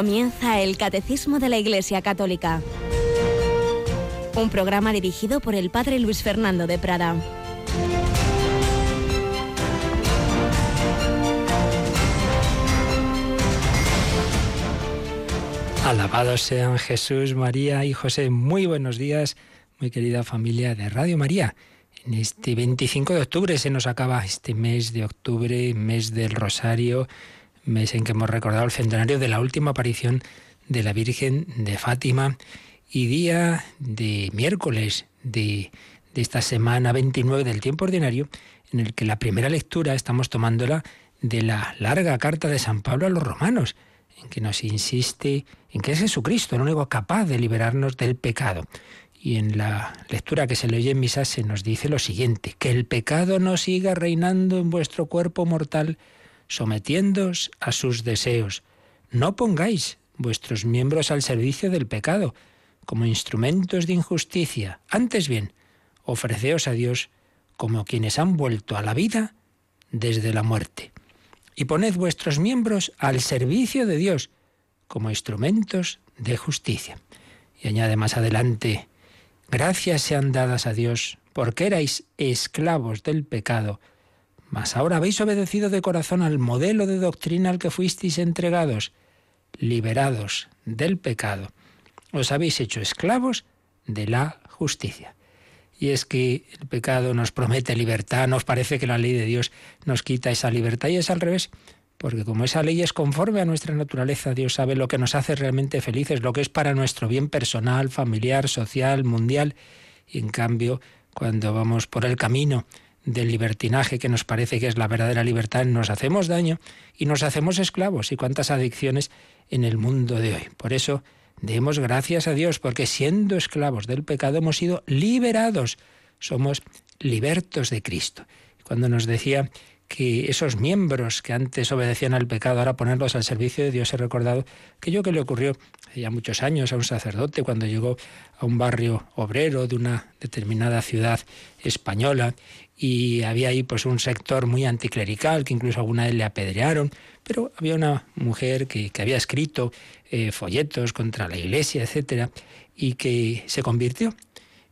Comienza el Catecismo de la Iglesia Católica. Un programa dirigido por el Padre Luis Fernando de Prada. Alabados sean Jesús, María y José. Muy buenos días, muy querida familia de Radio María. En este 25 de octubre se nos acaba este mes de octubre, mes del Rosario, mes en que hemos recordado el centenario de la última aparición de la Virgen de Fátima y día de miércoles de, de esta semana 29 del tiempo ordinario, en el que la primera lectura estamos tomándola de la larga carta de San Pablo a los romanos, en que nos insiste en que es Jesucristo el único capaz de liberarnos del pecado. Y en la lectura que se le oye en misa se nos dice lo siguiente, que el pecado no siga reinando en vuestro cuerpo mortal, sometiéndoos a sus deseos. No pongáis vuestros miembros al servicio del pecado, como instrumentos de injusticia. Antes bien, ofreceos a Dios como quienes han vuelto a la vida desde la muerte. Y poned vuestros miembros al servicio de Dios como instrumentos de justicia. Y añade más adelante, gracias sean dadas a Dios porque erais esclavos del pecado, mas ahora habéis obedecido de corazón al modelo de doctrina al que fuisteis entregados, liberados del pecado. Os habéis hecho esclavos de la justicia. Y es que el pecado nos promete libertad, nos parece que la ley de Dios nos quita esa libertad y es al revés, porque como esa ley es conforme a nuestra naturaleza, Dios sabe lo que nos hace realmente felices, lo que es para nuestro bien personal, familiar, social, mundial. Y en cambio, cuando vamos por el camino del libertinaje que nos parece que es la verdadera libertad, nos hacemos daño y nos hacemos esclavos. Y cuántas adicciones en el mundo de hoy. Por eso demos gracias a Dios, porque siendo esclavos del pecado hemos sido liberados. Somos libertos de Cristo. Cuando nos decía que esos miembros que antes obedecían al pecado, ahora ponerlos al servicio de Dios, he recordado que yo que le ocurrió hace ya muchos años a un sacerdote cuando llegó a un barrio obrero de una determinada ciudad española y había ahí pues un sector muy anticlerical que incluso alguna vez le apedrearon, pero había una mujer que, había escrito eh, folletos contra la iglesia, etcétera, y que se convirtió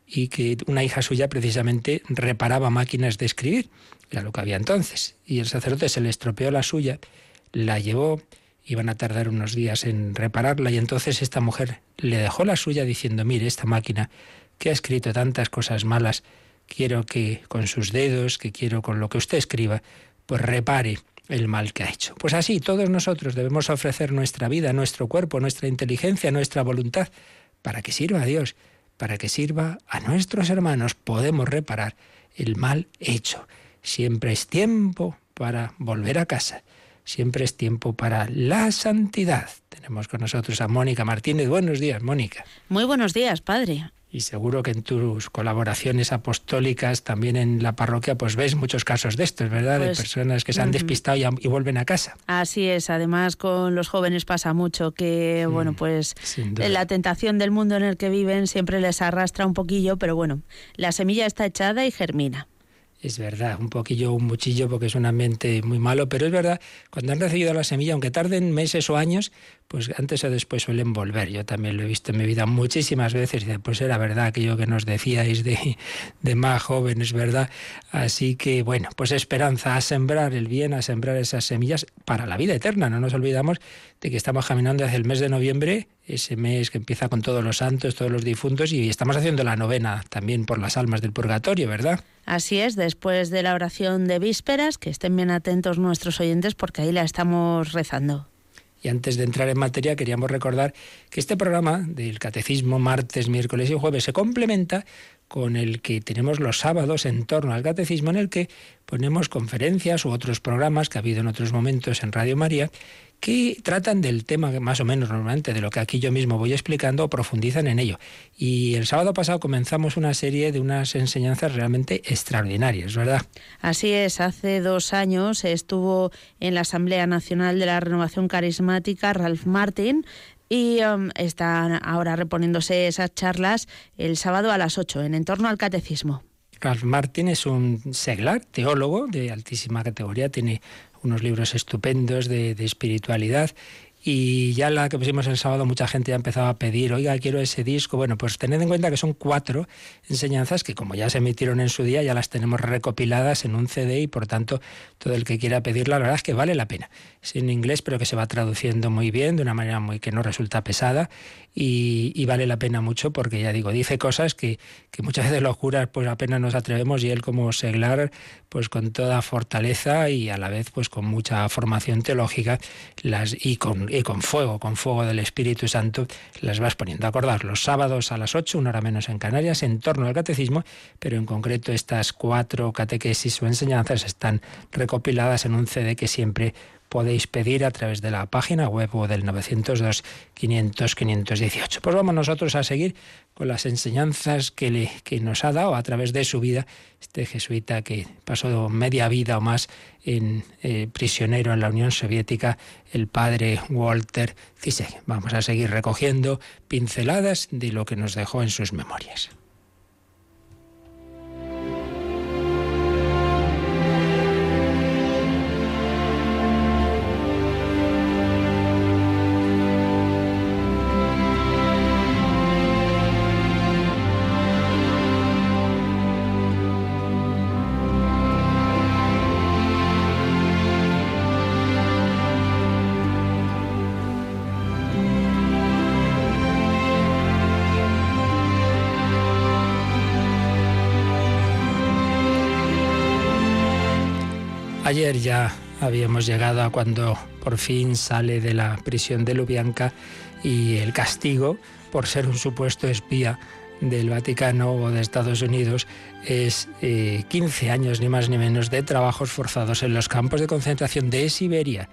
y que una hija suya precisamente reparaba máquinas de escribir era lo que había entonces. Y el sacerdote se le estropeó la suya, la llevó, iban a tardar unos días en repararla y entonces esta mujer le dejó la suya diciendo, mire, esta máquina que ha escrito tantas cosas malas, quiero que con sus dedos, que quiero con lo que usted escriba, pues repare el mal que ha hecho. Pues así, todos nosotros debemos ofrecer nuestra vida, nuestro cuerpo, nuestra inteligencia, nuestra voluntad, para que sirva a Dios, para que sirva a nuestros hermanos. Podemos reparar el mal hecho. Siempre es tiempo para volver a casa. Siempre es tiempo para la santidad. Tenemos con nosotros a Mónica Martínez. Buenos días, Mónica. Muy buenos días, padre. Y seguro que en tus colaboraciones apostólicas, también en la parroquia, pues ves muchos casos de estos, ¿verdad? de pues, personas que se han despistado y, vuelven a casa. Así es. Además, con los jóvenes pasa mucho que, bueno, pues la tentación del mundo en el que viven siempre les arrastra un poquillo, pero bueno, la semilla está echada y germina es verdad, un poquillo, un muchillo, porque es un ambiente muy malo, pero es verdad, cuando han recibido la semilla, aunque tarden meses o años, pues antes o después suelen volver. Yo también lo he visto en mi vida muchísimas veces, y pues era verdad aquello que nos decíais de, de más jóvenes, ¿verdad? Así que, bueno, pues esperanza a sembrar el bien, a sembrar esas semillas para la vida eterna. No nos olvidamos de que estamos caminando hacia el mes de noviembre, ese mes que empieza con todos los santos, todos los difuntos, y estamos haciendo la novena también por las almas del purgatorio, ¿verdad? Así es, después de la oración de vísperas, que estén bien atentos nuestros oyentes porque ahí la estamos rezando. Y antes de entrar en materia, queríamos recordar que este programa del Catecismo martes, miércoles y jueves se complementa con el que tenemos los sábados en torno al catecismo, en el que ponemos conferencias u otros programas que ha habido en otros momentos en Radio María que tratan del tema más o menos normalmente de lo que aquí yo mismo voy explicando o profundizan en ello. Y el sábado pasado comenzamos una serie de unas enseñanzas realmente extraordinarias, ¿verdad? Así es, hace dos años estuvo en la Asamblea Nacional de la Renovación Carismática Ralph Martin y um, están ahora reponiéndose esas charlas el sábado a las 8 en torno al catecismo. Ralph Martin es un seglar, teólogo de altísima categoría, tiene unos libros estupendos de, espiritualidad y ya la que pusimos el sábado mucha gente ya empezaba a pedir, oiga, quiero ese disco. Bueno, pues tened en cuenta que son cuatro enseñanzas que como ya se emitieron en su día, ya las tenemos recopiladas en un CD y por tanto todo el que quiera pedirla, la verdad es que vale la pena. Es en inglés, pero que se va traduciendo muy bien, de una manera muy que no resulta pesada y, vale la pena mucho porque ya digo, dice cosas que, que muchas veces los curas pues apenas nos atrevemos y él como seglar pues con toda fortaleza y a la vez pues con mucha formación teológica las, y, con, y con fuego, con fuego del Espíritu Santo las vas poniendo. Acordar, los sábados a las 8, una hora menos en Canarias, en torno al catecismo, pero en concreto estas cuatro catequesis o enseñanzas están recopiladas en un CD que siempre podéis pedir a través de la página web o del 902 500 518. Pues vamos nosotros a seguir con las enseñanzas que, le, que nos ha dado a través de su vida este jesuita que pasó media vida o más en eh, prisionero en la Unión Soviética, el padre Walter Zizek. Vamos a seguir recogiendo pinceladas de lo que nos dejó en sus memorias. Ayer ya habíamos llegado a cuando por fin sale de la prisión de Lubianca y el castigo por ser un supuesto espía del Vaticano o de Estados Unidos es 15 eh, años ni más ni menos de trabajos forzados en los campos de concentración de Siberia.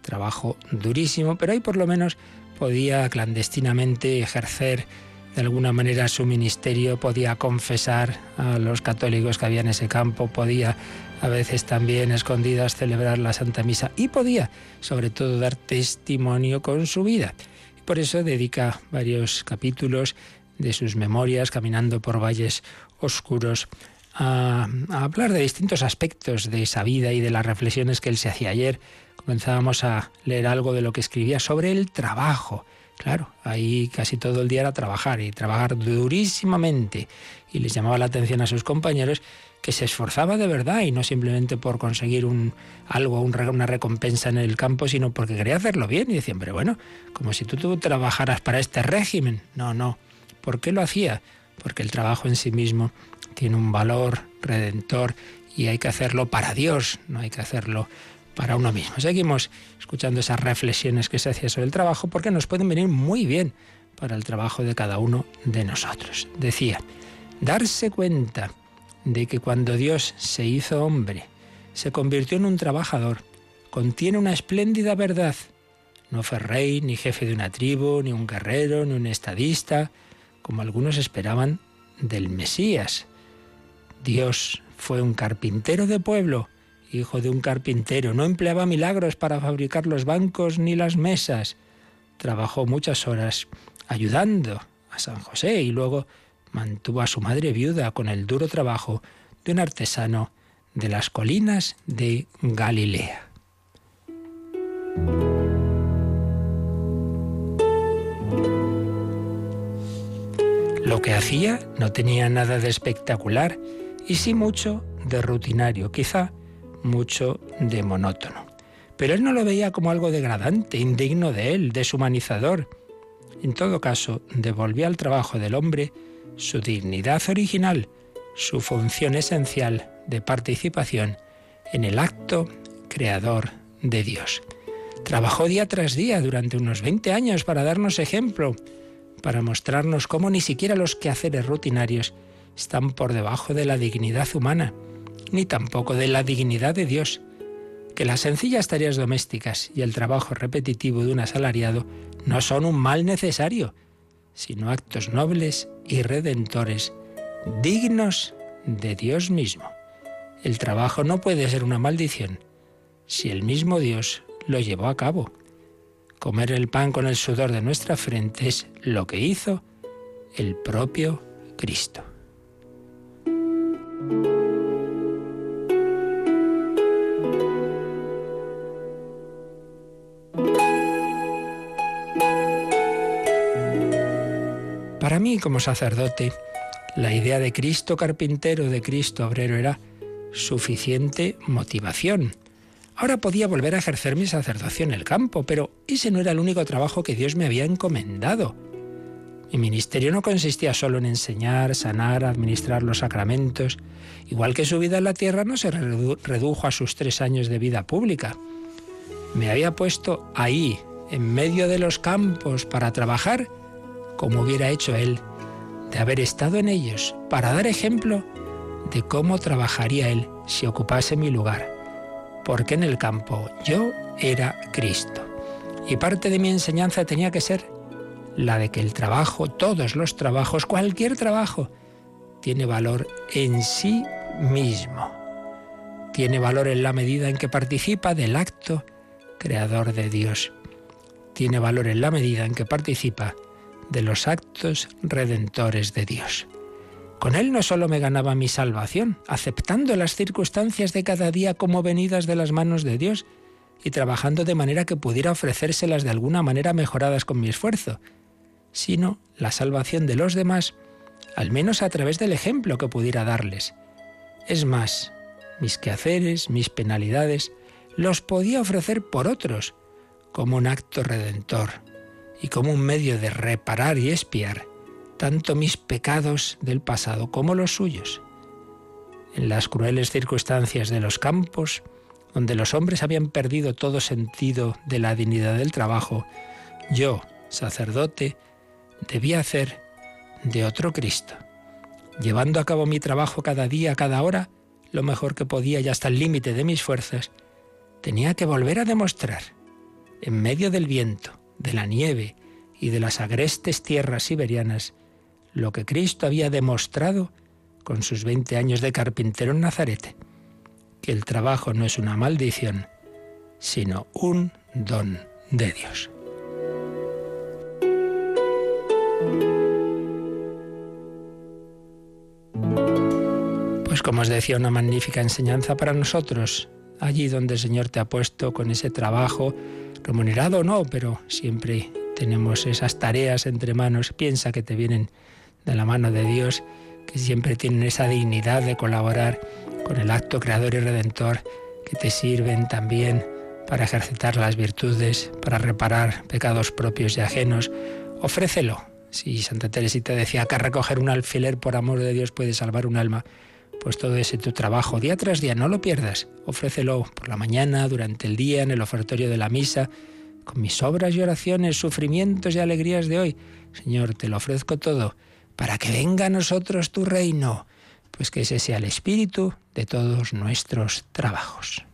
Trabajo durísimo, pero ahí por lo menos podía clandestinamente ejercer de alguna manera su ministerio, podía confesar a los católicos que había en ese campo, podía a veces también escondidas celebrar la Santa Misa y podía sobre todo dar testimonio con su vida. Y por eso dedica varios capítulos de sus memorias caminando por valles oscuros a, hablar de distintos aspectos de esa vida y de las reflexiones que él se hacía ayer. Comenzábamos a leer algo de lo que escribía sobre el trabajo. Claro, ahí casi todo el día era trabajar y trabajar durísimamente. Y les llamaba la atención a sus compañeros que se esforzaba de verdad y no simplemente por conseguir algo, una recompensa en el campo, sino porque quería hacerlo bien. Y decía, pero bueno, como si tú, tú trabajaras para este régimen. No, no. ¿Por qué lo hacía? Porque el trabajo en sí mismo tiene un valor redentor y hay que hacerlo para Dios, no hay que hacerlo para uno mismo. Seguimos escuchando esas reflexiones que se hacía sobre el trabajo porque nos pueden venir muy bien para el trabajo de cada uno de nosotros. Decía, darse cuenta de que cuando Dios se hizo hombre, se convirtió en un trabajador, contiene una espléndida verdad. No fue rey, ni jefe de una tribu, ni un guerrero, ni un estadista, como algunos esperaban del Mesías. Dios fue un carpintero de pueblo, hijo de un carpintero, no empleaba milagros para fabricar los bancos ni las mesas. Trabajó muchas horas ayudando a San José y luego mantuvo a su madre viuda con el duro trabajo de un artesano de las colinas de Galilea. Lo que hacía no tenía nada de espectacular y sí mucho de rutinario, quizá mucho de monótono. Pero él no lo veía como algo degradante, indigno de él, deshumanizador. En todo caso, devolvía al trabajo del hombre su dignidad original, su función esencial de participación en el acto creador de Dios. Trabajó día tras día durante unos 20 años para darnos ejemplo, para mostrarnos cómo ni siquiera los quehaceres rutinarios están por debajo de la dignidad humana, ni tampoco de la dignidad de Dios, que las sencillas tareas domésticas y el trabajo repetitivo de un asalariado no son un mal necesario, sino actos nobles y redentores, dignos de Dios mismo. El trabajo no puede ser una maldición si el mismo Dios lo llevó a cabo. Comer el pan con el sudor de nuestra frente es lo que hizo el propio Cristo. Como sacerdote, la idea de Cristo carpintero, de Cristo obrero era suficiente motivación. Ahora podía volver a ejercer mi sacerdocio en el campo, pero ese no era el único trabajo que Dios me había encomendado. Mi ministerio no consistía solo en enseñar, sanar, administrar los sacramentos, igual que su vida en la tierra no se redujo a sus tres años de vida pública. Me había puesto ahí, en medio de los campos, para trabajar como hubiera hecho él, de haber estado en ellos, para dar ejemplo de cómo trabajaría él si ocupase mi lugar. Porque en el campo yo era Cristo. Y parte de mi enseñanza tenía que ser la de que el trabajo, todos los trabajos, cualquier trabajo, tiene valor en sí mismo. Tiene valor en la medida en que participa del acto creador de Dios. Tiene valor en la medida en que participa de los actos redentores de Dios. Con él no solo me ganaba mi salvación, aceptando las circunstancias de cada día como venidas de las manos de Dios y trabajando de manera que pudiera ofrecérselas de alguna manera mejoradas con mi esfuerzo, sino la salvación de los demás, al menos a través del ejemplo que pudiera darles. Es más, mis quehaceres, mis penalidades, los podía ofrecer por otros, como un acto redentor y como un medio de reparar y espiar tanto mis pecados del pasado como los suyos. En las crueles circunstancias de los campos, donde los hombres habían perdido todo sentido de la dignidad del trabajo, yo, sacerdote, debía hacer de otro Cristo, llevando a cabo mi trabajo cada día, cada hora, lo mejor que podía y hasta el límite de mis fuerzas, tenía que volver a demostrar, en medio del viento, de la nieve y de las agrestes tierras siberianas, lo que Cristo había demostrado con sus 20 años de carpintero en Nazaret, que el trabajo no es una maldición, sino un don de Dios. Pues como os decía, una magnífica enseñanza para nosotros, allí donde el Señor te ha puesto con ese trabajo, remunerado o no, pero siempre tenemos esas tareas entre manos, piensa que te vienen de la mano de Dios, que siempre tienen esa dignidad de colaborar con el acto creador y redentor, que te sirven también para ejercitar las virtudes, para reparar pecados propios y ajenos. Ofrécelo, si Santa Teresita decía que recoger un alfiler por amor de Dios puede salvar un alma, pues todo ese tu trabajo día tras día, no lo pierdas. Ofrécelo por la mañana, durante el día, en el ofertorio de la misa, con mis obras y oraciones, sufrimientos y alegrías de hoy. Señor, te lo ofrezco todo, para que venga a nosotros tu reino, pues que ese sea el espíritu de todos nuestros trabajos.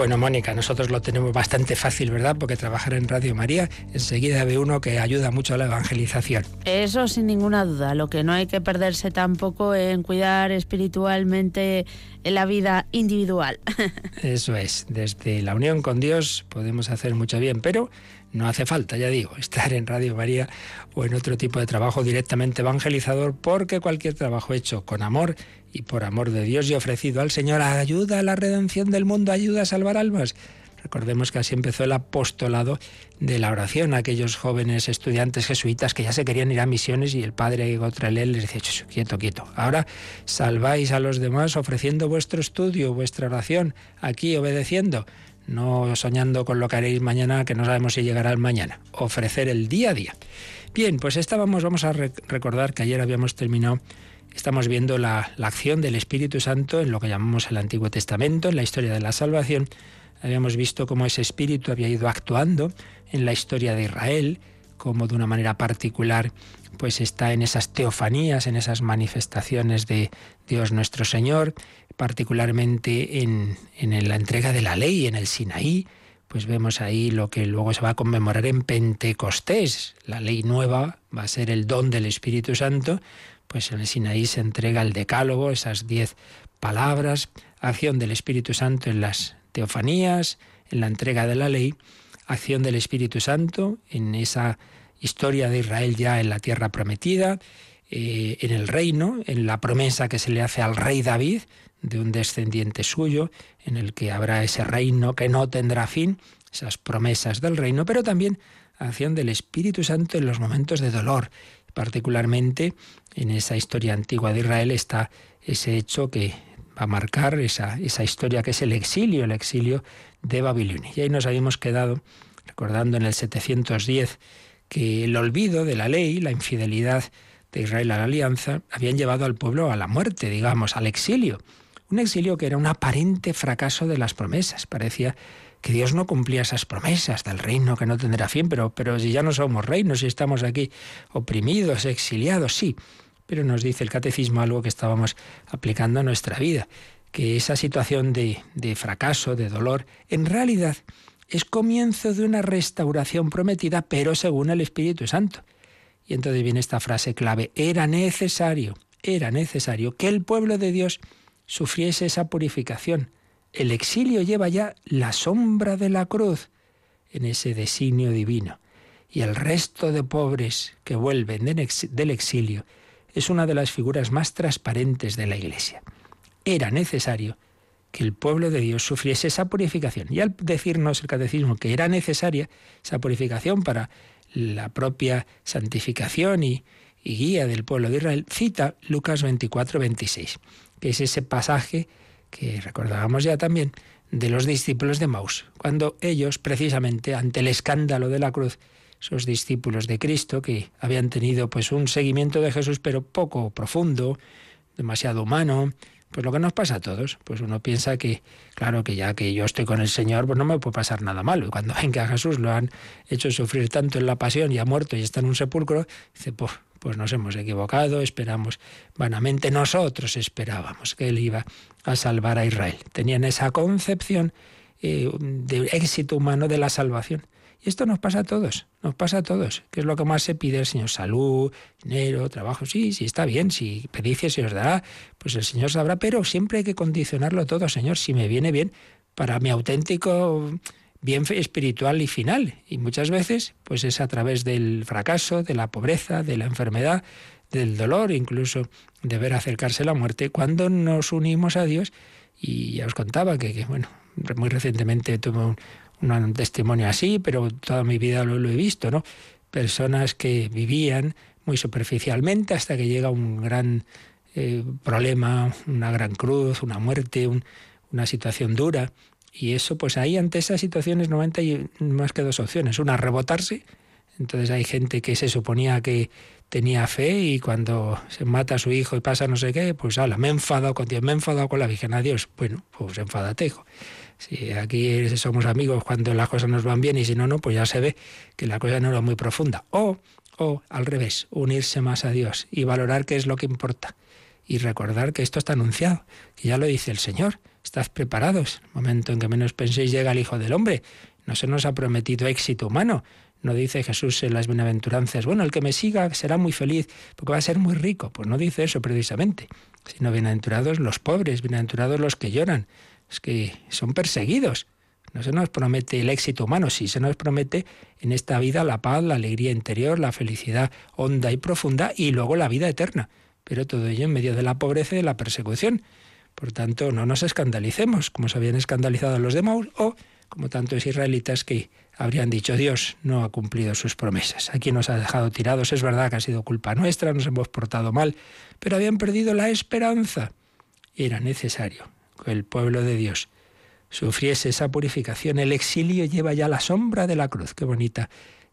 Bueno, Mónica, nosotros lo tenemos bastante fácil, ¿verdad? Porque trabajar en Radio María enseguida ve uno que ayuda mucho a la evangelización. Eso sin ninguna duda. Lo que no hay que perderse tampoco en cuidar espiritualmente la vida individual. Eso es. Desde la unión con Dios podemos hacer mucho bien, pero no hace falta, ya digo, estar en Radio María o en otro tipo de trabajo directamente evangelizador, porque cualquier trabajo hecho con amor y por amor de Dios y ofrecido al Señor ayuda a la redención del mundo, ayuda a salvar almas. Recordemos que así empezó el apostolado de la oración, aquellos jóvenes estudiantes jesuitas que ya se querían ir a misiones y el padre Gotrelel les decía, quieto, quieto, ahora salváis a los demás ofreciendo vuestro estudio, vuestra oración, aquí obedeciendo no soñando con lo que haréis mañana, que no sabemos si llegará el mañana. Ofrecer el día a día. Bien, pues estábamos, vamos a recordar que ayer habíamos terminado, estamos viendo la, la acción del Espíritu Santo en lo que llamamos el Antiguo Testamento, en la historia de la salvación. Habíamos visto cómo ese Espíritu había ido actuando en la historia de Israel, como de una manera particular pues está en esas teofanías, en esas manifestaciones de Dios nuestro Señor, particularmente en, en la entrega de la ley, en el Sinaí, pues vemos ahí lo que luego se va a conmemorar en Pentecostés. La ley nueva va a ser el don del Espíritu Santo, pues en el Sinaí se entrega el decálogo, esas diez palabras, acción del Espíritu Santo en las teofanías, en la entrega de la ley, acción del Espíritu Santo en esa historia de Israel ya en la tierra prometida, eh, en el reino, en la promesa que se le hace al rey David de un descendiente suyo, en el que habrá ese reino que no tendrá fin, esas promesas del reino, pero también acción del Espíritu Santo en los momentos de dolor. Particularmente en esa historia antigua de Israel está ese hecho que va a marcar esa, esa historia que es el exilio, el exilio de Babilonia. Y ahí nos habíamos quedado recordando en el 710 que el olvido de la ley, la infidelidad de Israel a la alianza, habían llevado al pueblo a la muerte, digamos, al exilio. Un exilio que era un aparente fracaso de las promesas. Parecía que Dios no cumplía esas promesas del reino que no tendrá fin, pero, pero si ya no somos reinos, y estamos aquí oprimidos, exiliados, sí. Pero nos dice el catecismo algo que estábamos aplicando a nuestra vida, que esa situación de, de fracaso, de dolor, en realidad es comienzo de una restauración prometida, pero según el Espíritu Santo. Y entonces viene esta frase clave, era necesario, era necesario que el pueblo de Dios sufriese esa purificación. El exilio lleva ya la sombra de la cruz en ese designio divino. Y el resto de pobres que vuelven del exilio es una de las figuras más transparentes de la Iglesia. Era necesario que el pueblo de Dios sufriese esa purificación. Y al decirnos el catecismo que era necesaria esa purificación para la propia santificación y, guía del pueblo de Israel, cita Lucas 24, 26, que es ese pasaje que recordábamos ya también de los discípulos de Maus, cuando ellos, precisamente ante el escándalo de la cruz, esos discípulos de Cristo que habían tenido pues un seguimiento de Jesús pero poco profundo, demasiado humano, pues lo que nos pasa a todos, pues uno piensa que, claro, que ya que yo estoy con el Señor, pues no me puede pasar nada malo. Y cuando ven que a Jesús lo han hecho sufrir tanto en la pasión y ha muerto y está en un sepulcro, dice, pues, pues nos hemos equivocado, esperamos vanamente, nosotros esperábamos que Él iba a salvar a Israel. Tenían esa concepción eh, de éxito humano de la salvación. Y esto nos pasa a todos, nos pasa a todos. ¿Qué es lo que más se pide el Señor? Salud, dinero, trabajo. Sí, sí, está bien. Si pedís se os dará, pues el Señor sabrá. Pero siempre hay que condicionarlo todo, Señor. Si me viene bien para mi auténtico bien espiritual y final. Y muchas veces, pues es a través del fracaso, de la pobreza, de la enfermedad, del dolor, incluso de ver acercarse la muerte, cuando nos unimos a Dios. Y ya os contaba que, bueno, muy recientemente tuve un, un testimonio así, pero toda mi vida lo, he visto, ¿no? Personas que vivían muy superficialmente hasta que llega un gran eh, problema, una gran cruz, una muerte, una situación dura. Y eso, pues ahí ante esas situaciones normalmente hay más que dos opciones. Una, rebotarse. Entonces hay gente que se suponía que tenía fe y cuando se mata a su hijo y pasa no sé qué, pues ala, me he enfadado con Dios, me he enfadado con la Virgen, adiós. Bueno, pues enfádate. Si aquí somos amigos cuando las cosas nos van bien y si no, no, pues ya se ve que la cosa no era muy profunda. O, o al revés, unirse más a Dios y valorar qué es lo que importa. Y recordar que esto está anunciado, que ya lo dice el Señor. Estás preparados. El momento en que menos penséis llega el Hijo del Hombre. No se nos ha prometido éxito humano. No dice Jesús en las bienaventuranzas, bueno, el que me siga será muy feliz porque va a ser muy rico. Pues no dice eso precisamente, sino bienaventurados los pobres, bienaventurados los que lloran, es que son perseguidos. No se nos promete el éxito humano, sí se nos promete en esta vida la paz, la alegría interior, la felicidad honda y profunda y luego la vida eterna. Pero todo ello en medio de la pobreza y de la persecución. Por tanto, no nos escandalicemos, como se habían escandalizado los de Maus, o como tantos israelitas que habrían dicho Dios no ha cumplido sus promesas. Aquí nos ha dejado tirados, es verdad que ha sido culpa nuestra, nos hemos portado mal, pero habían perdido la esperanza. Era necesario el pueblo de Dios sufriese esa purificación. El exilio lleva ya la sombra de la cruz. Qué bonita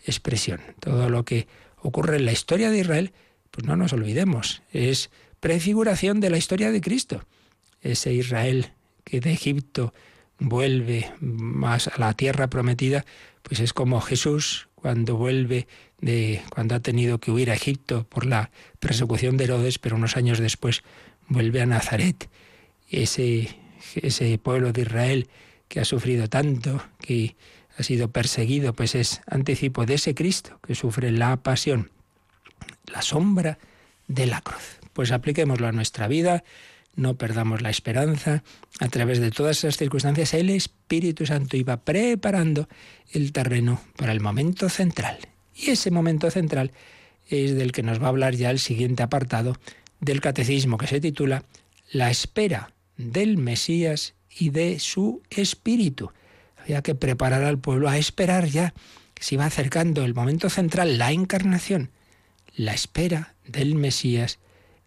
expresión. Todo lo que ocurre en la historia de Israel, pues no nos olvidemos, es prefiguración de la historia de Cristo. Ese Israel que de Egipto vuelve más a la tierra prometida, pues es como Jesús cuando vuelve de cuando ha tenido que huir a Egipto por la persecución de Herodes, pero unos años después vuelve a Nazaret ese, ese pueblo de Israel que ha sufrido tanto, que ha sido perseguido, pues es anticipo de ese Cristo que sufre la pasión, la sombra de la cruz. Pues apliquémoslo a nuestra vida, no perdamos la esperanza. A través de todas esas circunstancias, el Espíritu Santo iba preparando el terreno para el momento central. Y ese momento central es del que nos va a hablar ya el siguiente apartado del catecismo, que se titula La espera del Mesías y de su Espíritu. Había que preparar al pueblo a esperar ya, se iba acercando el momento central, la encarnación, la espera del Mesías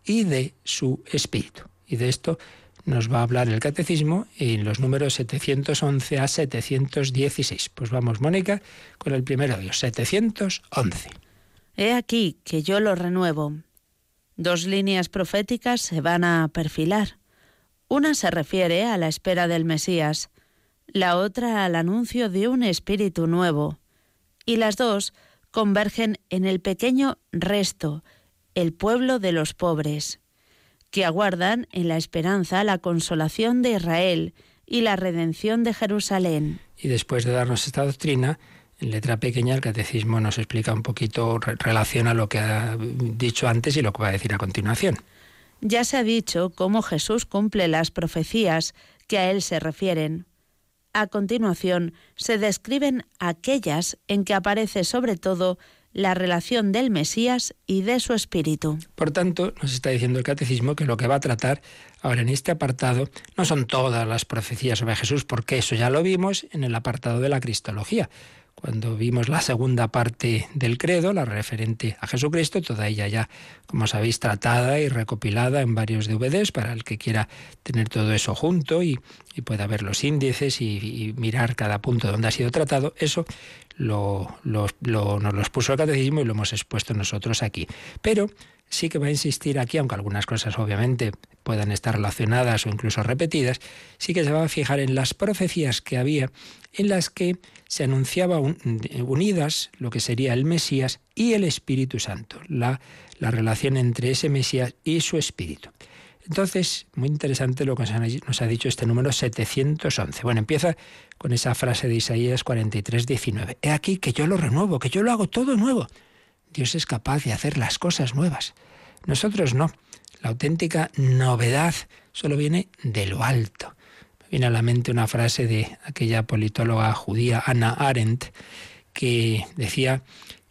y de su Espíritu. Y de esto nos va a hablar el catecismo en los números 711 a 716. Pues vamos, Mónica, con el primero de ellos, 711. He aquí que yo lo renuevo. Dos líneas proféticas se van a perfilar. Una se refiere a la espera del Mesías, la otra al anuncio de un espíritu nuevo, y las dos convergen en el pequeño resto, el pueblo de los pobres que aguardan en la esperanza la consolación de Israel y la redención de Jerusalén. Y después de darnos esta doctrina, en letra pequeña el catecismo nos explica un poquito, relaciona lo que ha dicho antes y lo que va a decir a continuación. Ya se ha dicho cómo Jesús cumple las profecías que a él se refieren. A continuación se describen aquellas en que aparece sobre todo la relación del Mesías y de su espíritu. Por tanto, nos está diciendo el catecismo que lo que va a tratar ahora en este apartado no son todas las profecías sobre Jesús, porque eso ya lo vimos en el apartado de la Cristología. Cuando vimos la segunda parte del credo, la referente a Jesucristo, toda ella ya, como sabéis, tratada y recopilada en varios DVDs para el que quiera tener todo eso junto y, pueda ver los índices y, mirar cada punto donde ha sido tratado, eso lo, nos lo expuso el catecismo y lo hemos expuesto nosotros aquí. Pero sí que va a insistir aquí, aunque algunas cosas obviamente puedan estar relacionadas o incluso repetidas, sí que se va a fijar en las profecías que había en las que se anunciaba unidas lo que sería el Mesías y el Espíritu Santo, la, la relación entre ese Mesías y su Espíritu. Entonces, muy interesante lo que nos ha dicho este número 711. Bueno, empieza con esa frase de Isaías 43, 19. He aquí que yo lo renuevo, que yo lo hago todo nuevo. Dios es capaz de hacer las cosas nuevas. Nosotros no. La auténtica novedad solo viene de lo alto. Me viene a la mente una frase de aquella politóloga judía Anna Arendt que decía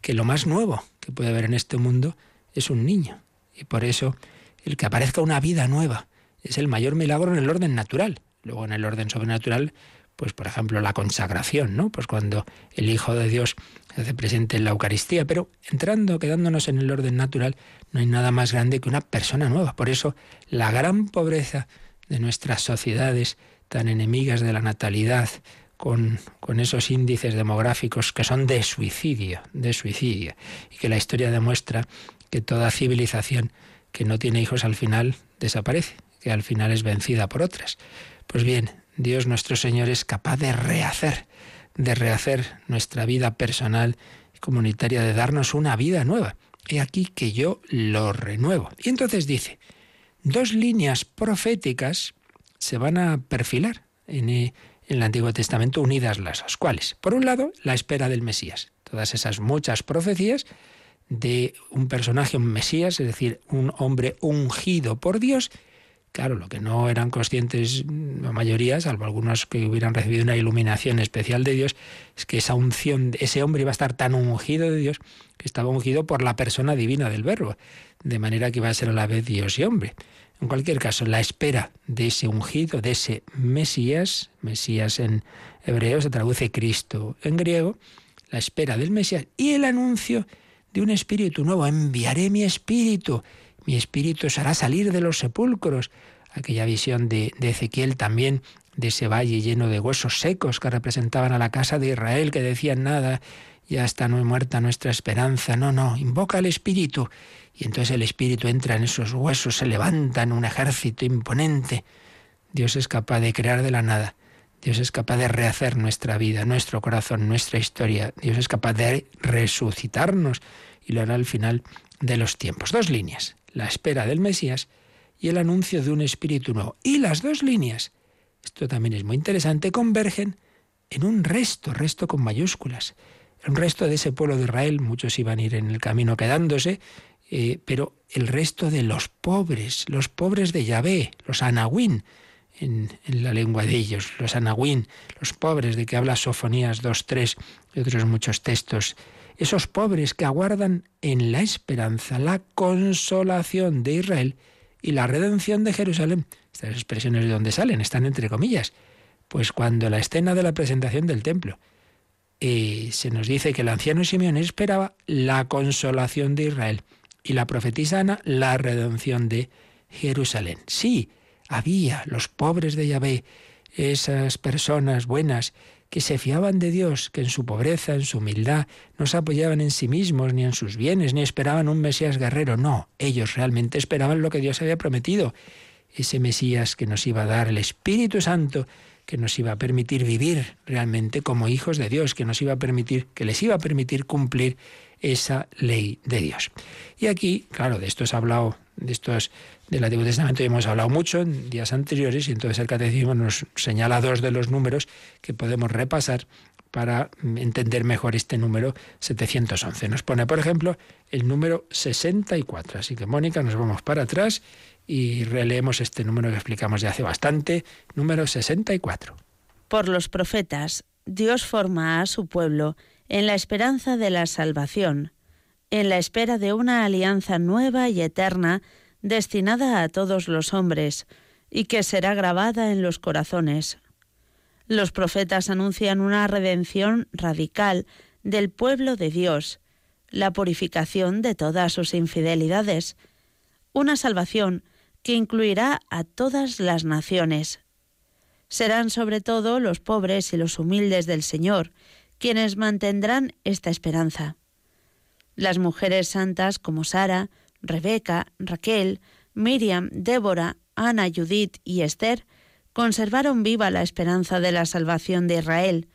que lo más nuevo que puede haber en este mundo es un niño. Y por eso el que aparezca una vida nueva es el mayor milagro en el orden natural. Luego en el orden sobrenatural pues por ejemplo la consagración, ¿no? Pues cuando el Hijo de Dios se hace presente en la Eucaristía, pero entrando, quedándonos en el orden natural, no hay nada más grande que una persona nueva. Por eso la gran pobreza de nuestras sociedades tan enemigas de la natalidad, con, con, esos índices demográficos que son de suicidio, de suicidio, y que la historia demuestra que toda civilización que no tiene hijos al final desaparece, que al final es vencida por otras. Pues bien, Dios nuestro Señor es capaz de rehacer, de rehacer nuestra vida personal y comunitaria, de darnos una vida nueva. He aquí que yo lo renuevo. Y entonces dice, dos líneas proféticas se van a perfilar en, en el Antiguo Testamento unidas las dos. ¿Cuáles? Por un lado, la espera del Mesías. Todas esas muchas profecías de un personaje, un Mesías, es decir, un hombre ungido por Dios Claro, lo que no eran conscientes la mayoría, salvo algunos que hubieran recibido una iluminación especial de Dios, es que esa unción, ese hombre iba a estar tan ungido de Dios que estaba ungido por la persona divina del Verbo, de manera que iba a ser a la vez Dios y hombre. En cualquier caso, la espera de ese ungido, de ese Mesías, Mesías en hebreo se traduce Cristo en griego, la espera del Mesías y el anuncio de un espíritu nuevo. Enviaré mi espíritu mi espíritu os hará salir de los sepulcros. Aquella visión de, Ezequiel también de ese valle lleno de huesos secos que representaban a la casa de Israel, que decían nada, ya está no muerta nuestra esperanza. No, no, invoca al Espíritu. Y entonces el Espíritu entra en esos huesos, se levanta en un ejército imponente. Dios es capaz de crear de la nada. Dios es capaz de rehacer nuestra vida, nuestro corazón, nuestra historia. Dios es capaz de resucitarnos y lo hará al final de los tiempos. Dos líneas la espera del Mesías y el anuncio de un espíritu nuevo. Y las dos líneas, esto también es muy interesante, convergen en un resto, resto con mayúsculas. Un resto de ese pueblo de Israel, muchos iban a ir en el camino quedándose, eh, pero el resto de los pobres, los pobres de Yahvé, los anahuín, en, la lengua de ellos, los anahuín, los pobres de que habla Sofonías 2.3 y otros muchos textos, esos pobres que aguardan en la esperanza la consolación de Israel y la redención de Jerusalén. Estas expresiones de dónde salen están entre comillas. Pues cuando la escena de la presentación del templo eh, se nos dice que el anciano Simeón esperaba la consolación de Israel y la profetisa Ana la redención de Jerusalén. Sí, había los pobres de Yahvé, esas personas buenas que se fiaban de Dios, que en su pobreza, en su humildad, no se apoyaban en sí mismos, ni en sus bienes, ni esperaban un Mesías guerrero. No, ellos realmente esperaban lo que Dios había prometido, ese Mesías que nos iba a dar el Espíritu Santo, que nos iba a permitir vivir realmente como hijos de Dios, que nos iba a permitir, que les iba a permitir cumplir esa ley de Dios. Y aquí, claro, de esto se ha hablado, de estos del Antiguo Testamento hemos hablado mucho en días anteriores y entonces el catecismo nos señala dos de los números que podemos repasar para entender mejor este número 711. Nos pone, por ejemplo, el número 64. Así que, Mónica, nos vamos para atrás y releemos este número que explicamos ya hace bastante, número 64. Por los profetas, Dios forma a su pueblo en la esperanza de la salvación, en la espera de una alianza nueva y eterna destinada a todos los hombres, y que será grabada en los corazones. Los profetas anuncian una redención radical del pueblo de Dios, la purificación de todas sus infidelidades, una salvación que incluirá a todas las naciones. Serán sobre todo los pobres y los humildes del Señor, quienes mantendrán esta esperanza. Las mujeres santas como Sara, Rebeca, Raquel, Miriam, Débora, Ana, Judith y Esther conservaron viva la esperanza de la salvación de Israel.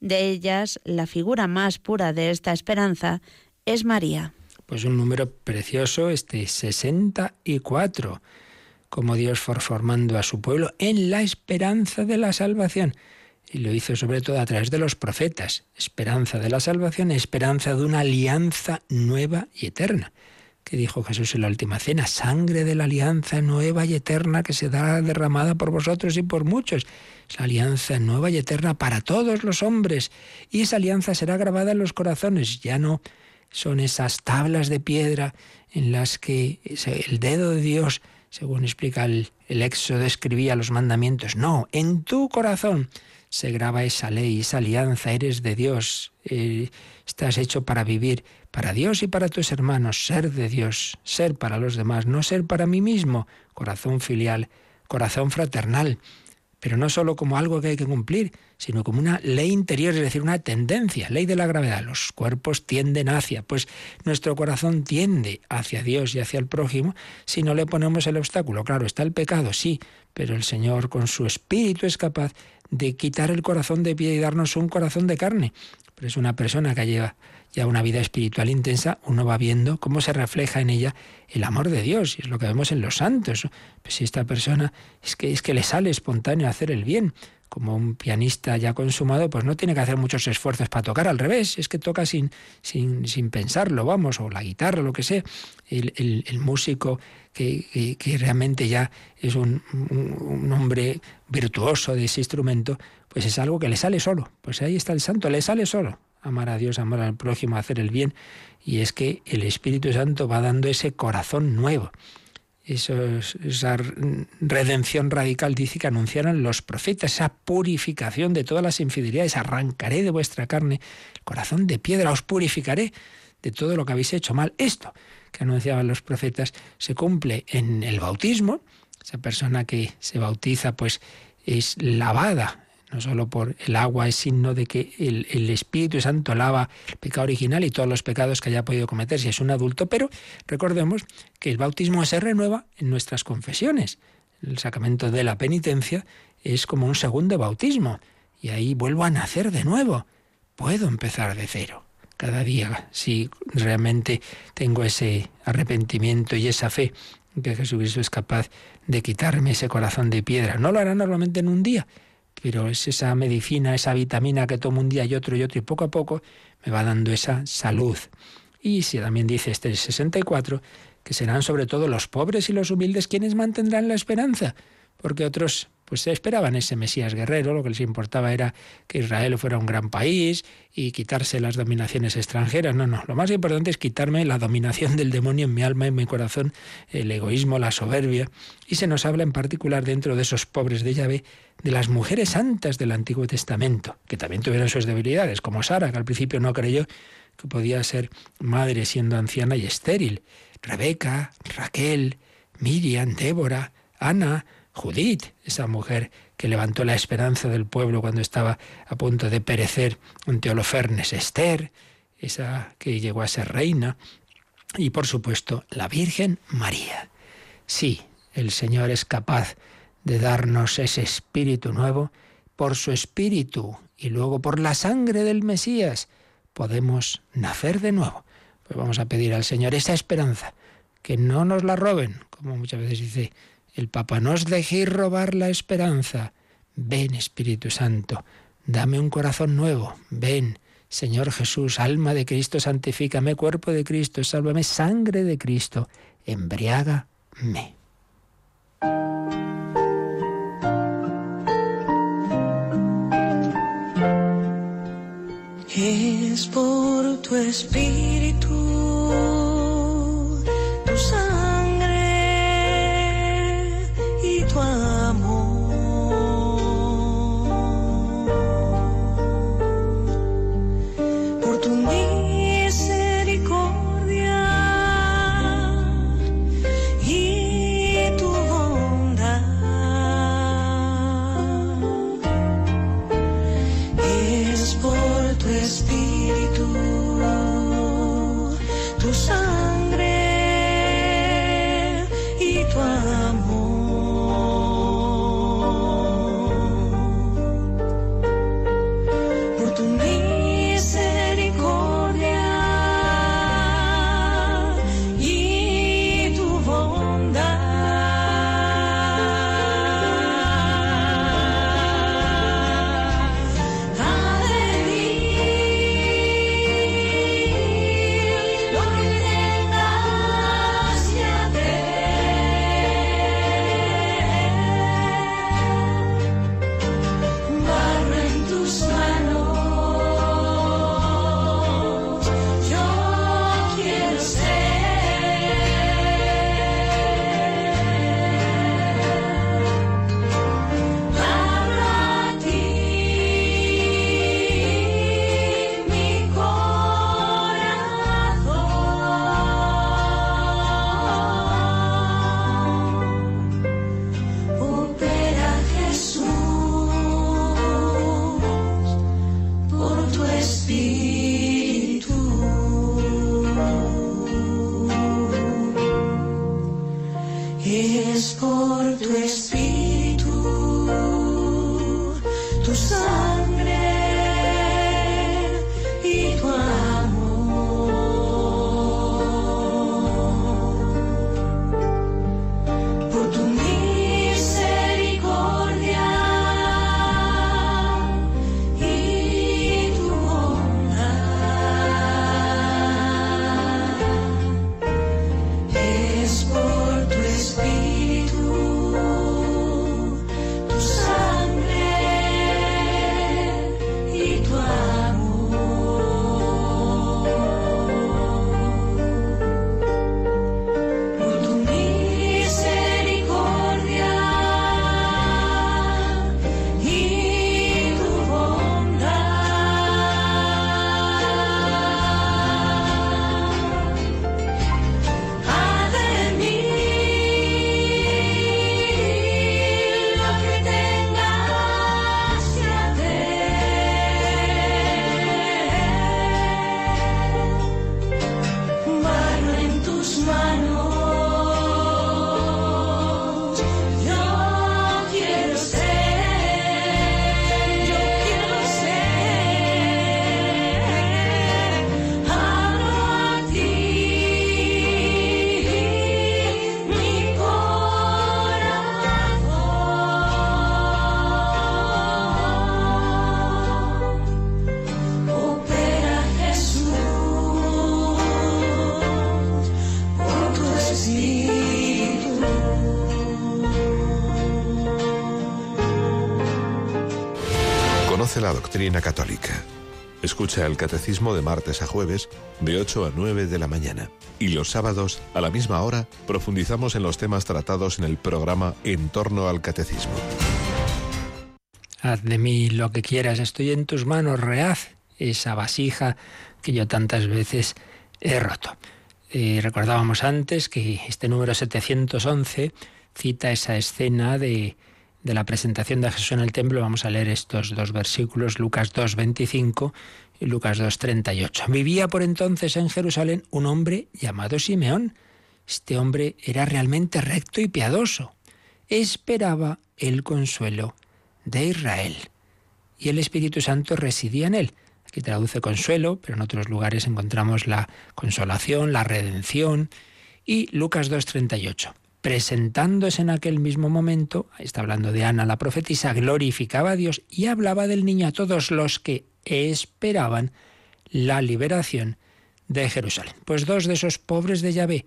De ellas, la figura más pura de esta esperanza es María. Pues un número precioso, este 64, como Dios fue formando a su pueblo en la esperanza de la salvación y lo hizo sobre todo a través de los profetas. Esperanza de la salvación, esperanza de una alianza nueva y eterna. Que dijo Jesús en la última cena, sangre de la alianza nueva y eterna que se dará derramada por vosotros y por muchos. Esa alianza nueva y eterna para todos los hombres. Y esa alianza será grabada en los corazones. Ya no son esas tablas de piedra en las que el dedo de Dios, según explica el, el Éxodo, escribía los mandamientos. No, en tu corazón se graba esa ley, esa alianza, eres de Dios, eh, estás hecho para vivir para Dios y para tus hermanos, ser de Dios, ser para los demás, no ser para mí mismo, corazón filial, corazón fraternal pero no solo como algo que hay que cumplir, sino como una ley interior, es decir, una tendencia, ley de la gravedad. Los cuerpos tienden hacia, pues nuestro corazón tiende hacia Dios y hacia el prójimo si no le ponemos el obstáculo. Claro, está el pecado, sí, pero el Señor con su espíritu es capaz de quitar el corazón de pie y darnos un corazón de carne. Pero es una persona que lleva ya una vida espiritual intensa, uno va viendo cómo se refleja en ella el amor de Dios, y es lo que vemos en los santos. Pues si esta persona es que, es que le sale espontáneo hacer el bien, como un pianista ya consumado, pues no tiene que hacer muchos esfuerzos para tocar, al revés, es que toca sin, sin, sin pensarlo, vamos, o la guitarra, lo que sea. El, el, músico que, que, realmente ya es un, un, hombre virtuoso de ese instrumento, pues es algo que le sale solo. Pues ahí está el santo, le sale solo amar a Dios, amar al prójimo, hacer el bien. Y es que el Espíritu Santo va dando ese corazón nuevo. Esa redención radical dice que anunciaron los profetas, esa purificación de todas las infidelidades. Arrancaré de vuestra carne el corazón de piedra, os purificaré de todo lo que habéis hecho mal. Esto que anunciaban los profetas se cumple en el bautismo. Esa persona que se bautiza pues es lavada no solo por el agua es signo de que el, Espíritu Santo lava el pecado original y todos los pecados que haya podido cometer si es un adulto, pero recordemos que el bautismo se renueva en nuestras confesiones. El sacramento de la penitencia es como un segundo bautismo y ahí vuelvo a nacer de nuevo. Puedo empezar de cero cada día si realmente tengo ese arrepentimiento y esa fe que Jesucristo es capaz de quitarme ese corazón de piedra. No lo hará normalmente en un día, pero es esa medicina, esa vitamina que tomo un día y otro y otro y poco a poco me va dando esa salud. Y si también dice este 64, que serán sobre todo los pobres y los humildes quienes mantendrán la esperanza, porque otros pues se esperaban ese Mesías guerrero, lo que les importaba era que Israel fuera un gran país y quitarse las dominaciones extranjeras. No, no, lo más importante es quitarme la dominación del demonio en mi alma, en mi corazón, el egoísmo, la soberbia. Y se nos habla en particular dentro de esos pobres de Yahvé de las mujeres santas del Antiguo Testamento, que también tuvieron sus debilidades, como Sara, que al principio no creyó que podía ser madre siendo anciana y estéril. Rebeca, Raquel, Miriam, Débora, Ana, Judith, esa mujer que levantó la esperanza del pueblo cuando estaba a punto de perecer ante Holofernes, Esther, esa que llegó a ser reina, y por supuesto la Virgen María. Sí, el Señor es capaz de darnos ese espíritu nuevo, por su espíritu y luego por la sangre del Mesías podemos nacer de nuevo. Pues vamos a pedir al Señor esa esperanza, que no nos la roben, como muchas veces dice el Papa, no os dejéis robar la esperanza. Ven, Espíritu Santo, dame un corazón nuevo. Ven, Señor Jesús, alma de Cristo, santifícame, cuerpo de Cristo, sálvame, sangre de Cristo, embriágame. Es por tu espíritu católica. Escucha el catecismo de martes a jueves de 8 a 9 de la mañana. Y los sábados, a la misma hora, profundizamos en los temas tratados en el programa En torno al catecismo. Haz de mí lo que quieras, estoy en tus manos, rehaz esa vasija que yo tantas veces he roto. Eh, recordábamos antes que este número 711 cita esa escena de, de, la presentación de Jesús en el templo. Vamos a leer estos dos versículos, Lucas 2, 25 y Lucas 2, 38. Vivía por entonces en Jerusalén un hombre llamado Simeón. Este hombre era realmente recto y piadoso. Esperaba el consuelo de Israel. Y el Espíritu Santo residía en él. Aquí traduce consuelo, pero en otros lugares encontramos la consolación, la redención. Y Lucas 2.38. Presentándose en aquel mismo momento, está hablando de Ana la profetisa, glorificaba a Dios y hablaba del niño a todos los que esperaban la liberación de Jerusalén. Pues dos de esos pobres de Yahvé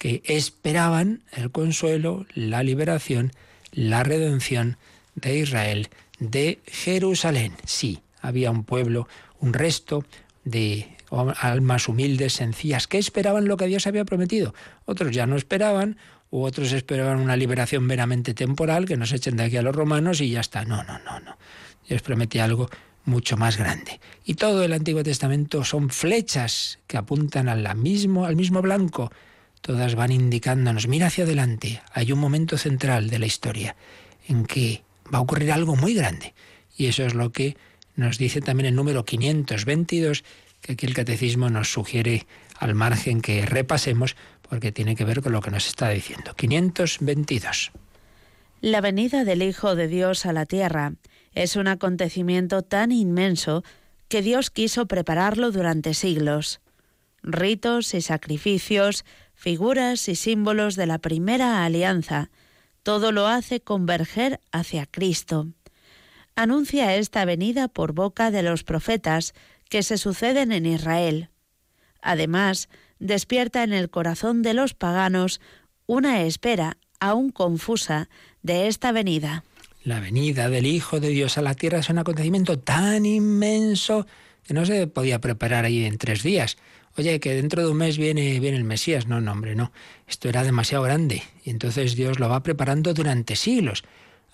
que esperaban el consuelo, la liberación, la redención de Israel, de Jerusalén. Sí, había un pueblo, un resto de almas humildes, sencillas, que esperaban lo que Dios había prometido. Otros ya no esperaban, u otros esperaban una liberación meramente temporal, que nos echen de aquí a los romanos y ya está. No, no, no, no. Dios prometía algo mucho más grande. Y todo el Antiguo Testamento son flechas que apuntan al mismo, al mismo blanco. Todas van indicándonos, mira hacia adelante. Hay un momento central de la historia en que va a ocurrir algo muy grande. Y eso es lo que nos dice también el número 522, que aquí el catecismo nos sugiere al margen que repasemos, porque tiene que ver con lo que nos está diciendo. 522. La venida del Hijo de Dios a la tierra es un acontecimiento tan inmenso que Dios quiso prepararlo durante siglos. Ritos y sacrificios, figuras y símbolos de la primera alianza, todo lo hace converger hacia Cristo. Anuncia esta venida por boca de los profetas que se suceden en Israel. Además, despierta en el corazón de los paganos una espera, aún confusa, de esta venida. La venida del Hijo de Dios a la tierra es un acontecimiento tan inmenso que no se podía preparar ahí en tres días. Oye, que dentro de un mes viene, viene el Mesías. No, no, hombre, no. Esto era demasiado grande. Y entonces Dios lo va preparando durante siglos.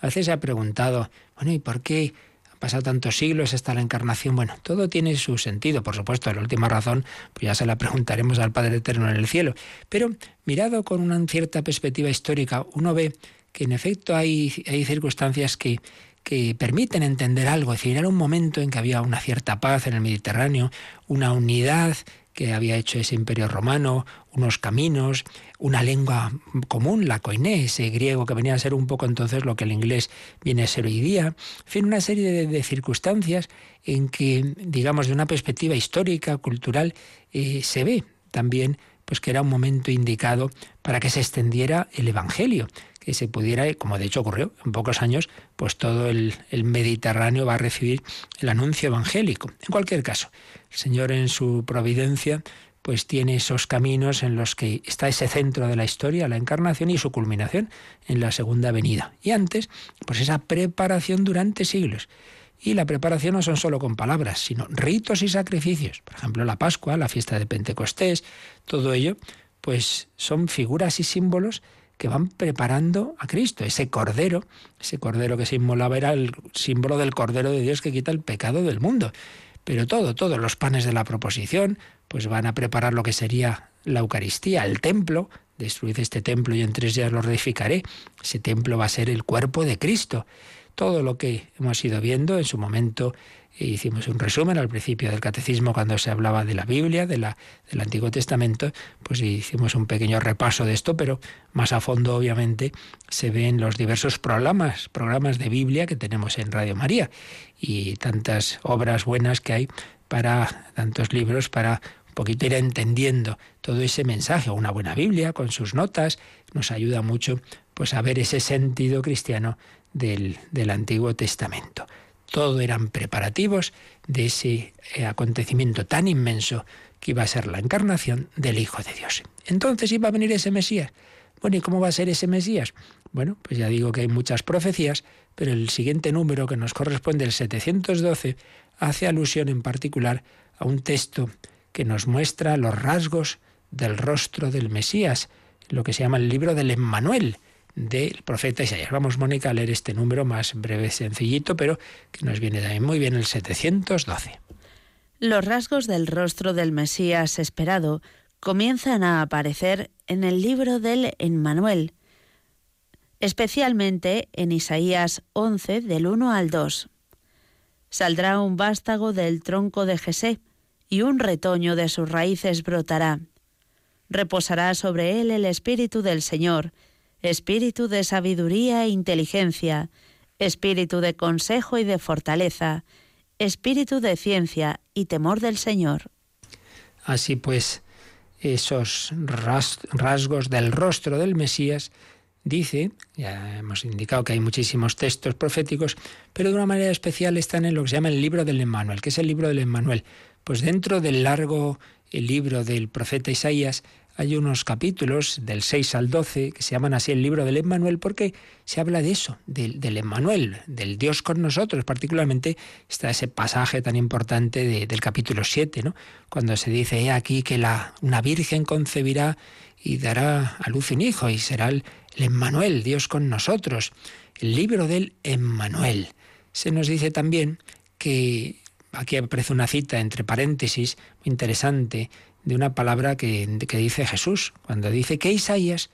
A veces se ha preguntado, bueno, ¿y por qué pasado tantos siglos hasta la encarnación? Bueno, todo tiene su sentido, por supuesto. La última razón, pues ya se la preguntaremos al Padre Eterno en el cielo. Pero mirado con una cierta perspectiva histórica, uno ve que en efecto hay, hay circunstancias que, que permiten entender algo. Es decir, era un momento en que había una cierta paz en el Mediterráneo, una unidad que había hecho ese imperio romano, unos caminos, una lengua común, la koiné, ese griego que venía a ser un poco entonces lo que el inglés viene a ser hoy día. En fin, una serie de, circunstancias en que, digamos, de una perspectiva histórica, cultural, eh, se ve también pues que era un momento indicado para que se extendiera el Evangelio, que se pudiera, como de hecho ocurrió en pocos años, pues todo el, el Mediterráneo va a recibir el anuncio evangélico. En cualquier caso, el Señor en su providencia pues tiene esos caminos en los que está ese centro de la historia, la encarnación y su culminación en la segunda venida. Y antes, pues esa preparación durante siglos. Y la preparación no son solo con palabras, sino ritos y sacrificios. Por ejemplo, la Pascua, la fiesta de Pentecostés, todo ello, pues son figuras y símbolos que van preparando a Cristo, ese cordero, ese cordero que se inmolaba era el símbolo del cordero de Dios que quita el pecado del mundo. Pero todo, todos los panes de la proposición, pues van a preparar lo que sería la Eucaristía, el templo. Destruid este templo y en tres días lo reedificaré. Ese templo va a ser el cuerpo de Cristo. Todo lo que hemos ido viendo en su momento hicimos un resumen al principio del catecismo cuando se hablaba de la Biblia, de la, del Antiguo Testamento, pues hicimos un pequeño repaso de esto, pero más a fondo obviamente se ven los diversos programas, programas de Biblia que tenemos en Radio María y tantas obras buenas que hay para tantos libros para un poquito ir entendiendo todo ese mensaje. Una buena Biblia con sus notas nos ayuda mucho pues a ver ese sentido cristiano del, del Antiguo Testamento. Todo eran preparativos de ese eh, acontecimiento tan inmenso que iba a ser la encarnación del Hijo de Dios. Entonces iba a venir ese Mesías. Bueno, ¿y cómo va a ser ese Mesías? Bueno, pues ya digo que hay muchas profecías, pero el siguiente número que nos corresponde, el 712, hace alusión en particular a un texto que nos muestra los rasgos del rostro del Mesías, lo que se llama el libro del Emmanuel del profeta Isaías. Vamos, Mónica, a leer este número más breve, sencillito, pero que nos viene también muy bien, el 712. Los rasgos del rostro del Mesías esperado comienzan a aparecer en el libro del Emmanuel, especialmente en Isaías 11 del 1 al 2. Saldrá un vástago del tronco de Jesé, y un retoño de sus raíces brotará. Reposará sobre él el espíritu del Señor, espíritu de sabiduría e inteligencia, espíritu de consejo y de fortaleza, espíritu de ciencia y temor del Señor. Así pues, esos rasgos del rostro del Mesías dice, ya hemos indicado que hay muchísimos textos proféticos, pero de una manera especial están en lo que se llama el libro del Emmanuel. ¿Qué es el libro del Emmanuel? Pues dentro del largo libro del profeta Isaías hay unos capítulos del 6 al 12 que se llaman así el libro del Emmanuel porque se habla de eso, del, Emmanuel, del Dios con nosotros. Particularmente está ese pasaje tan importante del capítulo 7, ¿no? cuando se dice aquí que la, una virgen concebirá y dará a luz un hijo y será el, el Emmanuel, Dios con nosotros. El libro del Emmanuel. Se nos dice también que aquí aparece una cita entre paréntesis muy interesante de una palabra que, dice Jesús, cuando dice que Isaías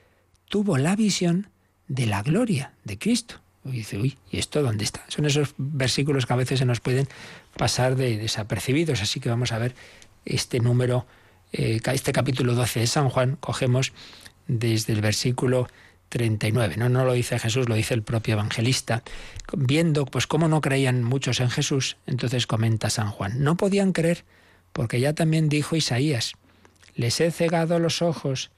tuvo la visión de la gloria de Cristo. Y dice, uy, ¿y esto dónde está? Son esos versículos que a veces se nos pueden pasar de desapercibidos, así que vamos a ver este número, eh, este capítulo 12 de San Juan, cogemos desde el versículo 39. No, no lo dice Jesús, lo dice el propio evangelista. Viendo pues cómo no creían muchos en Jesús, entonces comenta San Juan, no podían creer porque ya también dijo Isaías, les he cegado los ojos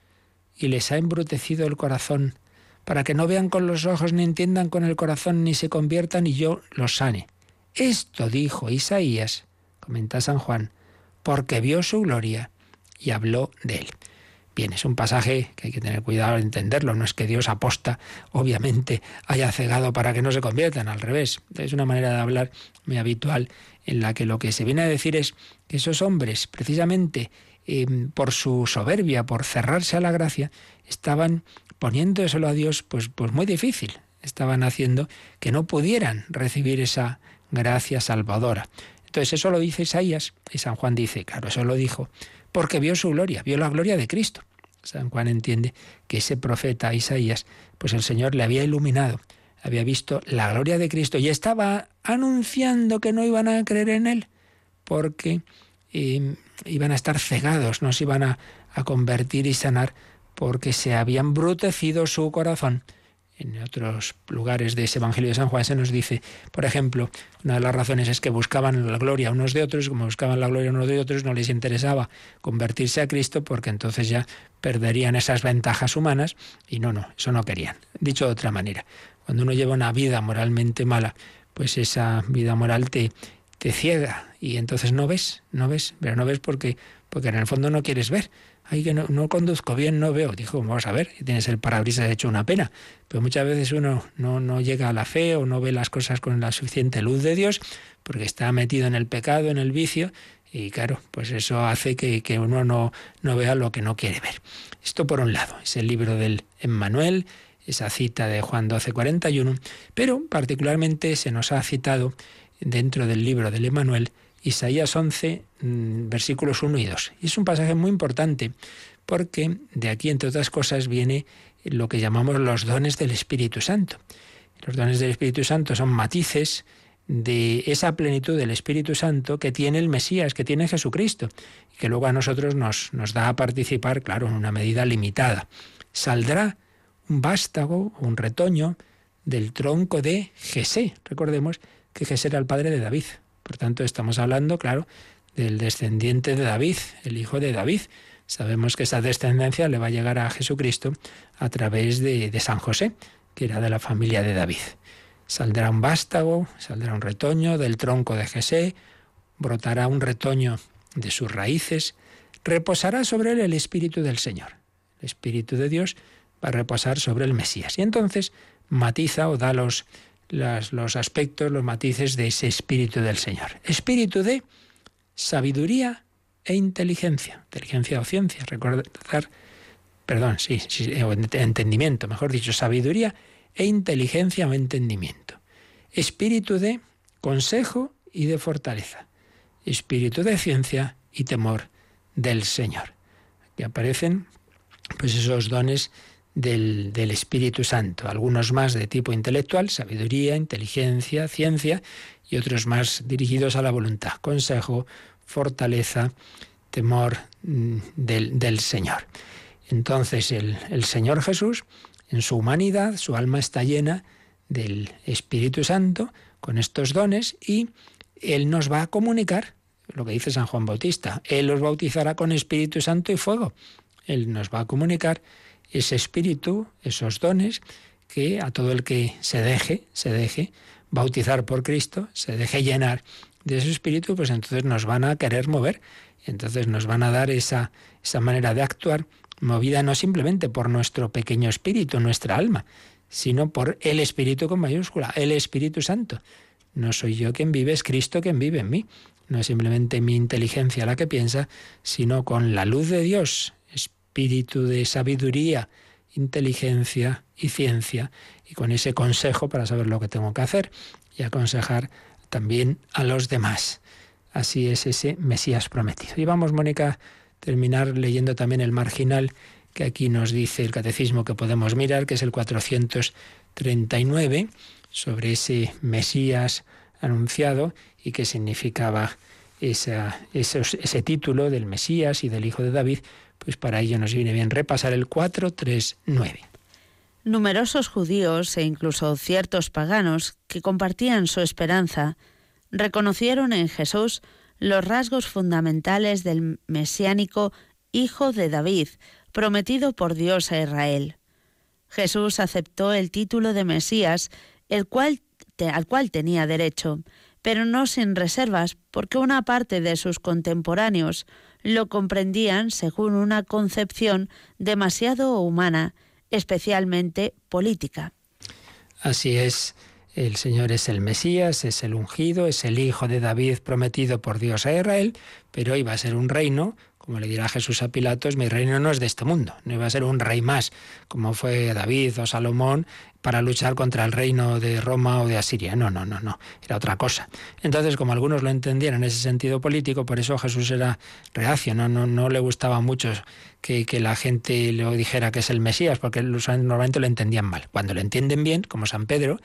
y les ha embrutecido el corazón, para que no vean con los ojos ni entiendan con el corazón ni se conviertan y yo los sane. Esto dijo Isaías, comenta San Juan, porque vio su gloria y habló de él. Bien, es un pasaje que hay que tener cuidado de entenderlo. No es que Dios aposta, obviamente, haya cegado para que no se conviertan, al revés. Es una manera de hablar muy habitual en la que lo que se viene a decir es que esos hombres, precisamente em, por su soberbia, por cerrarse a la gracia, estaban poniéndoselo a Dios pues, pues muy difícil. Estaban haciendo que no pudieran recibir esa gracia salvadora. Entonces eso lo dice Isaías y San Juan dice, claro, eso lo dijo porque vio su gloria, vio la gloria de Cristo. San Juan entiende que ese profeta Isaías, pues el Señor le había iluminado, había visto la gloria de Cristo y estaba anunciando que no iban a creer en Él, porque eh, iban a estar cegados, no se iban a, a convertir y sanar, porque se había embrutecido su corazón en otros lugares de ese Evangelio de San Juan se nos dice, por ejemplo, una de las razones es que buscaban la gloria unos de otros, como buscaban la gloria unos de otros, no les interesaba convertirse a Cristo porque entonces ya perderían esas ventajas humanas y no, no, eso no querían. Dicho de otra manera, cuando uno lleva una vida moralmente mala, pues esa vida moral te, te ciega y entonces no ves, no ves, pero no ves porque, porque en el fondo no quieres ver ay, que no, conduzco bien, no veo. Dijo, vamos a ver, tienes el parabrisas hecho una pena. Pero muchas veces uno no, no llega a la fe o no ve las cosas con la suficiente luz de Dios porque está metido en el pecado, en el vicio, y claro, pues eso hace que, que uno no, no vea lo que no quiere ver. Esto por un lado, es el libro del Emmanuel, esa cita de Juan 12, 41, pero particularmente se nos ha citado dentro del libro del Emmanuel Isaías 11, mm, versículos 1 y 2. Y es un pasaje muy importante porque de aquí, entre otras cosas, viene lo que llamamos los dones del Espíritu Santo. Los dones del Espíritu Santo son matices de esa plenitud del Espíritu Santo que tiene el Mesías, que tiene Jesucristo, y que luego a nosotros nos, nos da a participar, claro, en una medida limitada. Saldrá un vástago, un retoño del tronco de Jesé. Recordemos que Jesé era el padre de David. Por tanto, estamos hablando, claro, del descendiente de David, el hijo de David. Sabemos que esa descendencia le va a llegar a Jesucristo a través de, San José, que era de la familia de David. Saldrá un vástago, saldrá un retoño del tronco de Jesé, brotará un retoño de sus raíces, reposará sobre él el Espíritu del Señor. El Espíritu de Dios va a reposar sobre el Mesías. Y entonces matiza o da los, los aspectos, los matices de ese espíritu del Señor. Espíritu de sabiduría e inteligencia. Inteligencia o ciencia, recordar, perdón, sí, sí, entendimiento, mejor dicho, sabiduría e inteligencia o entendimiento. Espíritu de consejo y de fortaleza. Espíritu de ciencia y temor del Señor. Aquí aparecen pues esos dones del, Espíritu Santo, algunos más de tipo intelectual, sabiduría, inteligencia, ciencia, y otros más dirigidos a la voluntad, consejo, fortaleza, temor mm, del, del Señor. Entonces el, el Señor Jesús, en su humanidad, su alma está llena del Espíritu Santo con estos dones y Él nos va a comunicar lo que dice San Juan Bautista. Él los bautizará con Espíritu Santo y fuego. Él nos va a comunicar ese espíritu, esos dones, que a todo el que se deje, se deje bautizar por Cristo, se deje llenar de ese espíritu, pues entonces nos van a querer mover, entonces nos van a dar esa, esa manera de actuar movida no simplemente por nuestro pequeño espíritu, nuestra alma, sino por el espíritu con mayúscula, el Espíritu Santo. No soy yo quien vive, es Cristo quien vive en mí. No es simplemente mi inteligencia la que piensa, sino con la luz de Dios, espíritu de sabiduría, inteligencia y ciencia, y con ese consejo para saber lo que tengo que hacer y aconsejar también a los demás. Así es ese Mesías prometido. Y vamos, Mónica, terminar leyendo también el marginal que aquí nos dice el catecismo que podemos mirar, que es el 439, sobre ese Mesías anunciado y que significaba ese título del Mesías y del Hijo de David, pues para ello nos viene bien repasar el 439. Numerosos judíos e incluso ciertos paganos que compartían su esperanza reconocieron en Jesús los rasgos fundamentales del mesiánico Hijo de David, prometido por Dios a Israel. Jesús aceptó el título de Mesías, el cual, al cual tenía derecho, pero no sin reservas, porque una parte de sus contemporáneos lo comprendían según una concepción demasiado humana, especialmente política. Así es, el Señor es el Mesías, es el ungido, es el Hijo de David prometido por Dios a Israel, pero iba a ser un reino como le dirá Jesús a Pilatos, mi reino no es de este mundo, no iba a ser un rey más, como fue David o Salomón, para luchar contra el reino de Roma o de Asiria. No, no, no, no, era otra cosa. Entonces, como algunos lo entendieron en ese sentido político, por eso Jesús era reacio, no, no, no le gustaba mucho que, que la gente le dijera que es el Mesías, porque normalmente lo entendían mal. Cuando lo entienden bien, como San Pedro,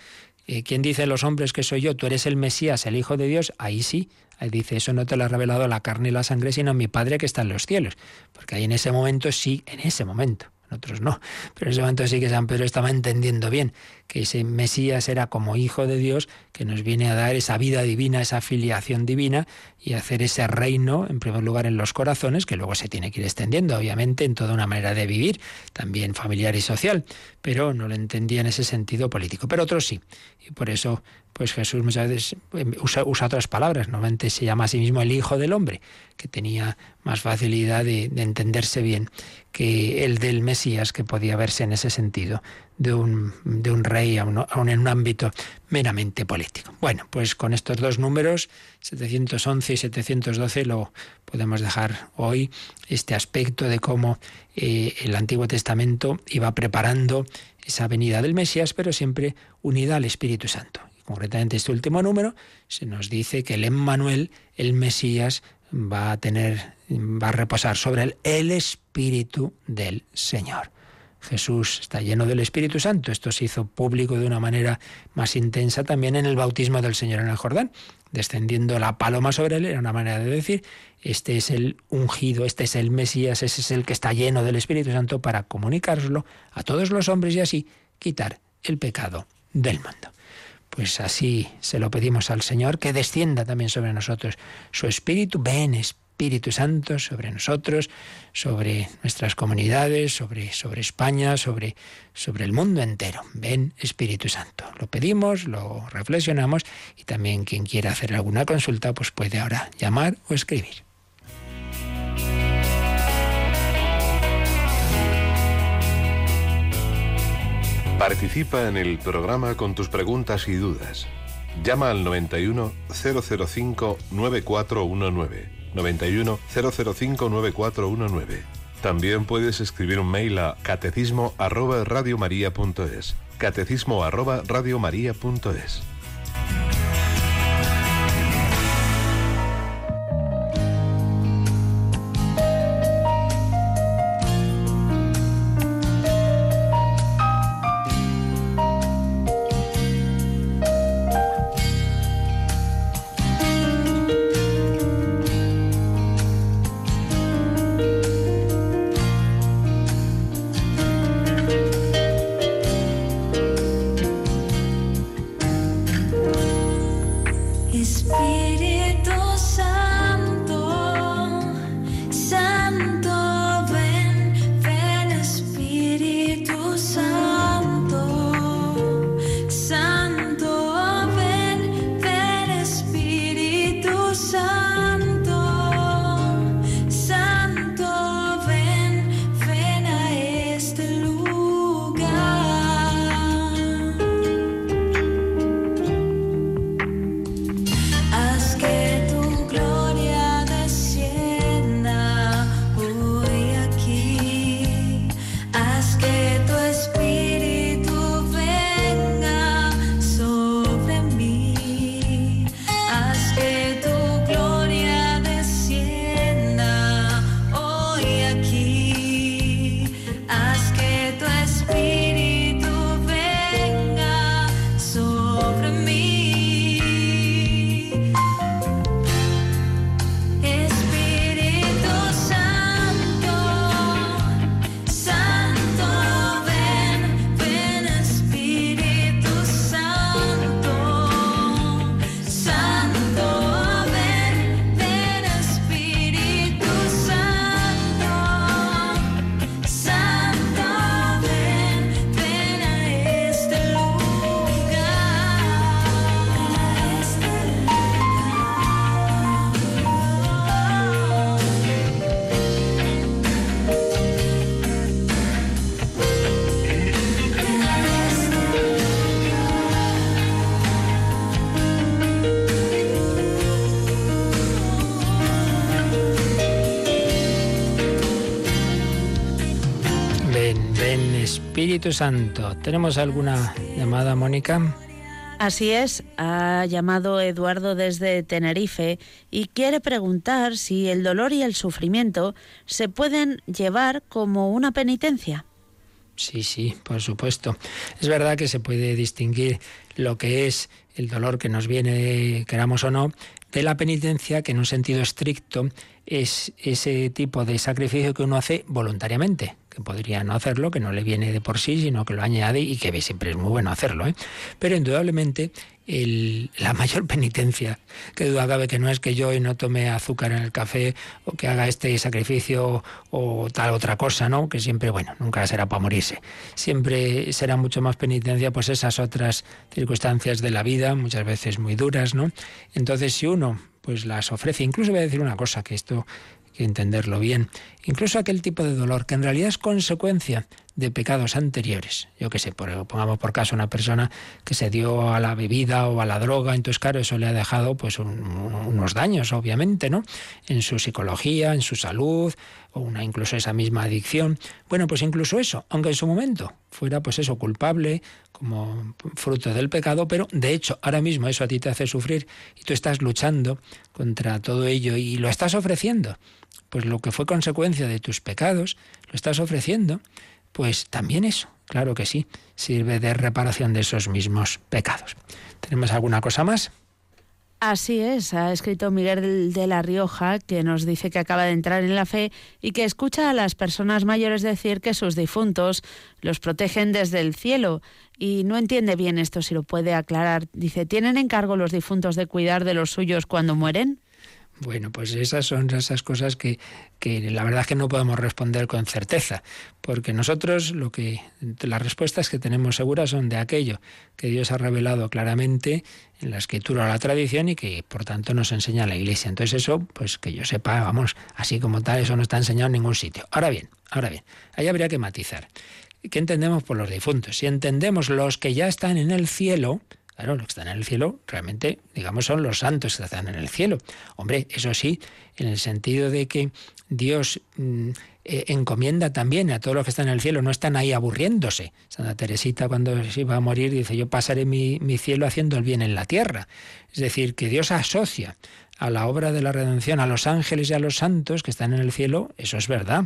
eh, ¿quién dice los hombres que soy yo? Tú eres el Mesías, el Hijo de Dios, ahí sí, Ahí dice, eso no te lo ha revelado la carne y la sangre, sino mi Padre que está en los cielos. Porque ahí en ese momento sí, en ese momento, otros no. Pero en ese momento sí que San Pedro estaba entendiendo bien que ese Mesías era como hijo de Dios que nos viene a dar esa vida divina, esa filiación divina y hacer ese reino, en primer lugar, en los corazones, que luego se tiene que ir extendiendo, obviamente, en toda una manera de vivir, también familiar y social. Pero no lo entendía en ese sentido político. Pero otros sí. Y por eso pues Jesús muchas veces em, usa, otras palabras. Normalmente se llama a sí mismo el Hijo del Hombre, que tenía más facilidad de, entenderse bien que el del Mesías, que podía verse en ese sentido de un, de un rey aún, en un ámbito meramente político. Bueno, pues con estos dos números, 711 y 712, lo podemos dejar hoy este aspecto de cómo eh, el Antiguo Testamento iba preparando esa venida del Mesías, pero siempre unida al Espíritu Santo concretamente este último número, se nos dice que el Emmanuel, el Mesías, va a tener, va a reposar sobre él el Espíritu del Señor. Jesús está lleno del Espíritu Santo. Esto se hizo público de una manera más intensa también en el bautismo del Señor en el Jordán. Descendiendo la paloma sobre él era una manera de decir, este es el ungido, este es el Mesías, ese es el que está lleno del Espíritu Santo para comunicárselo a todos los hombres y así quitar el pecado del mundo. Pues así se lo pedimos al Señor, que descienda también sobre nosotros su Espíritu. Ven, Espíritu Santo, sobre nosotros, sobre nuestras comunidades, sobre, sobre España, sobre, sobre el mundo entero. Ven, Espíritu Santo. Lo pedimos, lo reflexionamos y también quien quiera hacer alguna consulta, pues puede ahora llamar o escribir. Participa en el programa con tus preguntas y dudas. Llama al 91 005 9419. 91 005 9419. También puedes escribir un mail a catecismo arroba. Catecismo arroba radiomaria.es. Espíritu Santo. ¿Tenemos alguna llamada, Mónica? Así es, ha llamado Eduardo desde Tenerife y quiere preguntar si el dolor y el sufrimiento se pueden llevar como una penitencia. Sí, sí, por supuesto. Es verdad que se puede distinguir lo que es el dolor que nos viene, queramos o no, de la penitencia, que en un sentido estricto es ese tipo de sacrificio que uno hace voluntariamente, que podría no hacerlo, que no le viene de por sí, sino que lo añade y que siempre es muy bueno hacerlo. ¿eh? Pero indudablemente la mayor penitencia, que duda cabe que no es que yo hoy no tome azúcar en el café o que haga este sacrificio o tal otra cosa, ¿no? Que siempre, bueno, nunca será para morirse. Siempre será mucho más penitencia pues esas otras circunstancias de la vida, muchas veces muy duras, ¿no? Entonces, si uno pues las ofrece, incluso voy a decir una cosa, que esto hay que entenderlo bien, incluso aquel tipo de dolor que en realidad es consecuencia de pecados anteriores. Yo qué sé, pongamos por caso una persona que se dio a la bebida o a la droga, entonces claro, eso le ha dejado pues unos daños, obviamente, ¿no? En su psicología, en su salud, o una incluso esa misma adicción. Bueno, pues incluso eso, aunque en su momento fuera pues eso culpable como fruto del pecado, pero de hecho ahora mismo eso a ti te hace sufrir y tú estás luchando contra todo ello y lo estás ofreciendo. Pues lo que fue consecuencia de tus pecados, lo estás ofreciendo pues también eso, claro que sí, sirve de reparación de esos mismos pecados. ¿Tenemos alguna cosa más? Así es, ha escrito Miguel de la Rioja, que nos dice que acaba de entrar en la fe y que escucha a las personas mayores decir que sus difuntos los protegen desde el cielo y no entiende bien esto, si lo puede aclarar. Dice, ¿tienen encargo los difuntos de cuidar de los suyos cuando mueren? Bueno, pues esas son esas cosas que, que la verdad es que no podemos responder con certeza, porque nosotros lo que las respuestas que tenemos seguras son de aquello que Dios ha revelado claramente en la escritura o la tradición y que por tanto nos enseña la Iglesia. Entonces eso, pues que yo sepa, vamos, así como tal, eso no está enseñado en ningún sitio. Ahora bien, ahora bien, ahí habría que matizar. ¿qué entendemos por los difuntos? Si entendemos los que ya están en el cielo, Claro, los que están en el cielo realmente, digamos, son los santos que están en el cielo. Hombre, eso sí, en el sentido de que Dios mm, eh, encomienda también a todos los que están en el cielo, no están ahí aburriéndose. Santa Teresita cuando se iba a morir dice, yo pasaré mi, mi cielo haciendo el bien en la tierra. Es decir, que Dios asocia a la obra de la redención a los ángeles y a los santos que están en el cielo, eso es verdad.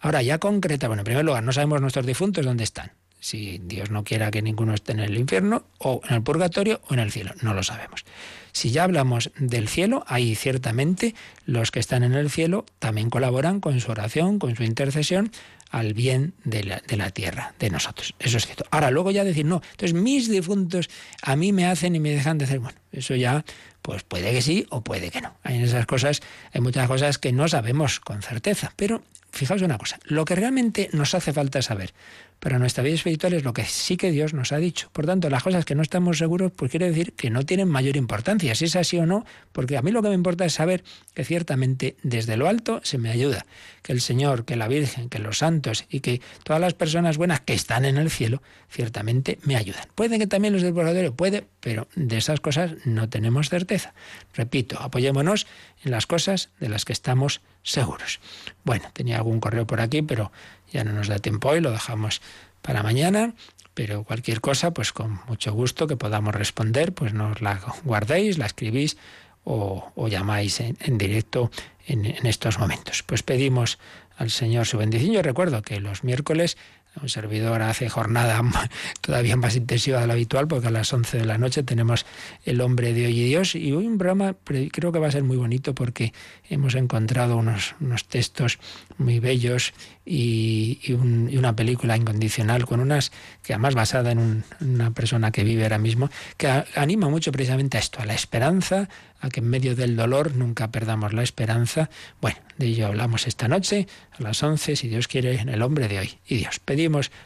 Ahora, ya concreta, bueno, en primer lugar, no sabemos nuestros difuntos dónde están si Dios no quiera que ninguno esté en el infierno, o en el purgatorio o en el cielo, no lo sabemos. Si ya hablamos del cielo, ahí ciertamente los que están en el cielo también colaboran con su oración, con su intercesión al bien de la, de la, tierra, de nosotros. Eso es cierto. Ahora, luego ya decir, no, entonces mis difuntos a mí me hacen y me dejan de hacer. Bueno, eso ya, pues puede que sí o puede que no. Hay esas cosas, hay muchas cosas que no sabemos con certeza. Pero fijaos una cosa, lo que realmente nos hace falta saber pero nuestra vida espiritual es lo que sí que Dios nos ha dicho. Por tanto, las cosas que no estamos seguros, pues quiere decir que no tienen mayor importancia, si es así o no, porque a mí lo que me importa es saber que ciertamente desde lo alto se me ayuda, que el Señor, que la Virgen, que los santos y que todas las personas buenas que están en el cielo, ciertamente me ayudan. Puede que también los del purgatorio, puede, pero de esas cosas no tenemos certeza. Repito, apoyémonos en las cosas de las que estamos seguros. Bueno, tenía algún correo por aquí, pero ya no nos da tiempo hoy, lo dejamos para mañana, pero cualquier cosa, pues con mucho gusto que podamos responder, pues nos la guardéis, la escribís o, llamáis en, directo en, en, estos momentos. Pues pedimos al Señor su bendición. Yo recuerdo que los miércoles un servidor hace jornada todavía más intensiva de la habitual porque a las 11 de la noche tenemos El hombre de hoy y Dios y hoy un programa creo que va a ser muy bonito porque hemos encontrado unos, unos textos muy bellos y, una película incondicional con unas que además basada en, una persona que vive ahora mismo que anima mucho precisamente a esto, a la esperanza, a que en medio del dolor nunca perdamos la esperanza. Bueno, de ello hablamos esta noche a las 11, si Dios quiere, en el hombre de hoy. Y Dios,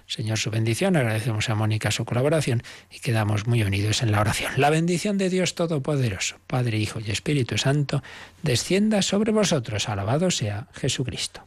Señor, su bendición, agradecemos a Mónica su colaboración y quedamos muy unidos en la oración. La bendición de Dios Todopoderoso, Padre, Hijo y Espíritu Santo, descienda sobre vosotros. Alabado sea Jesucristo.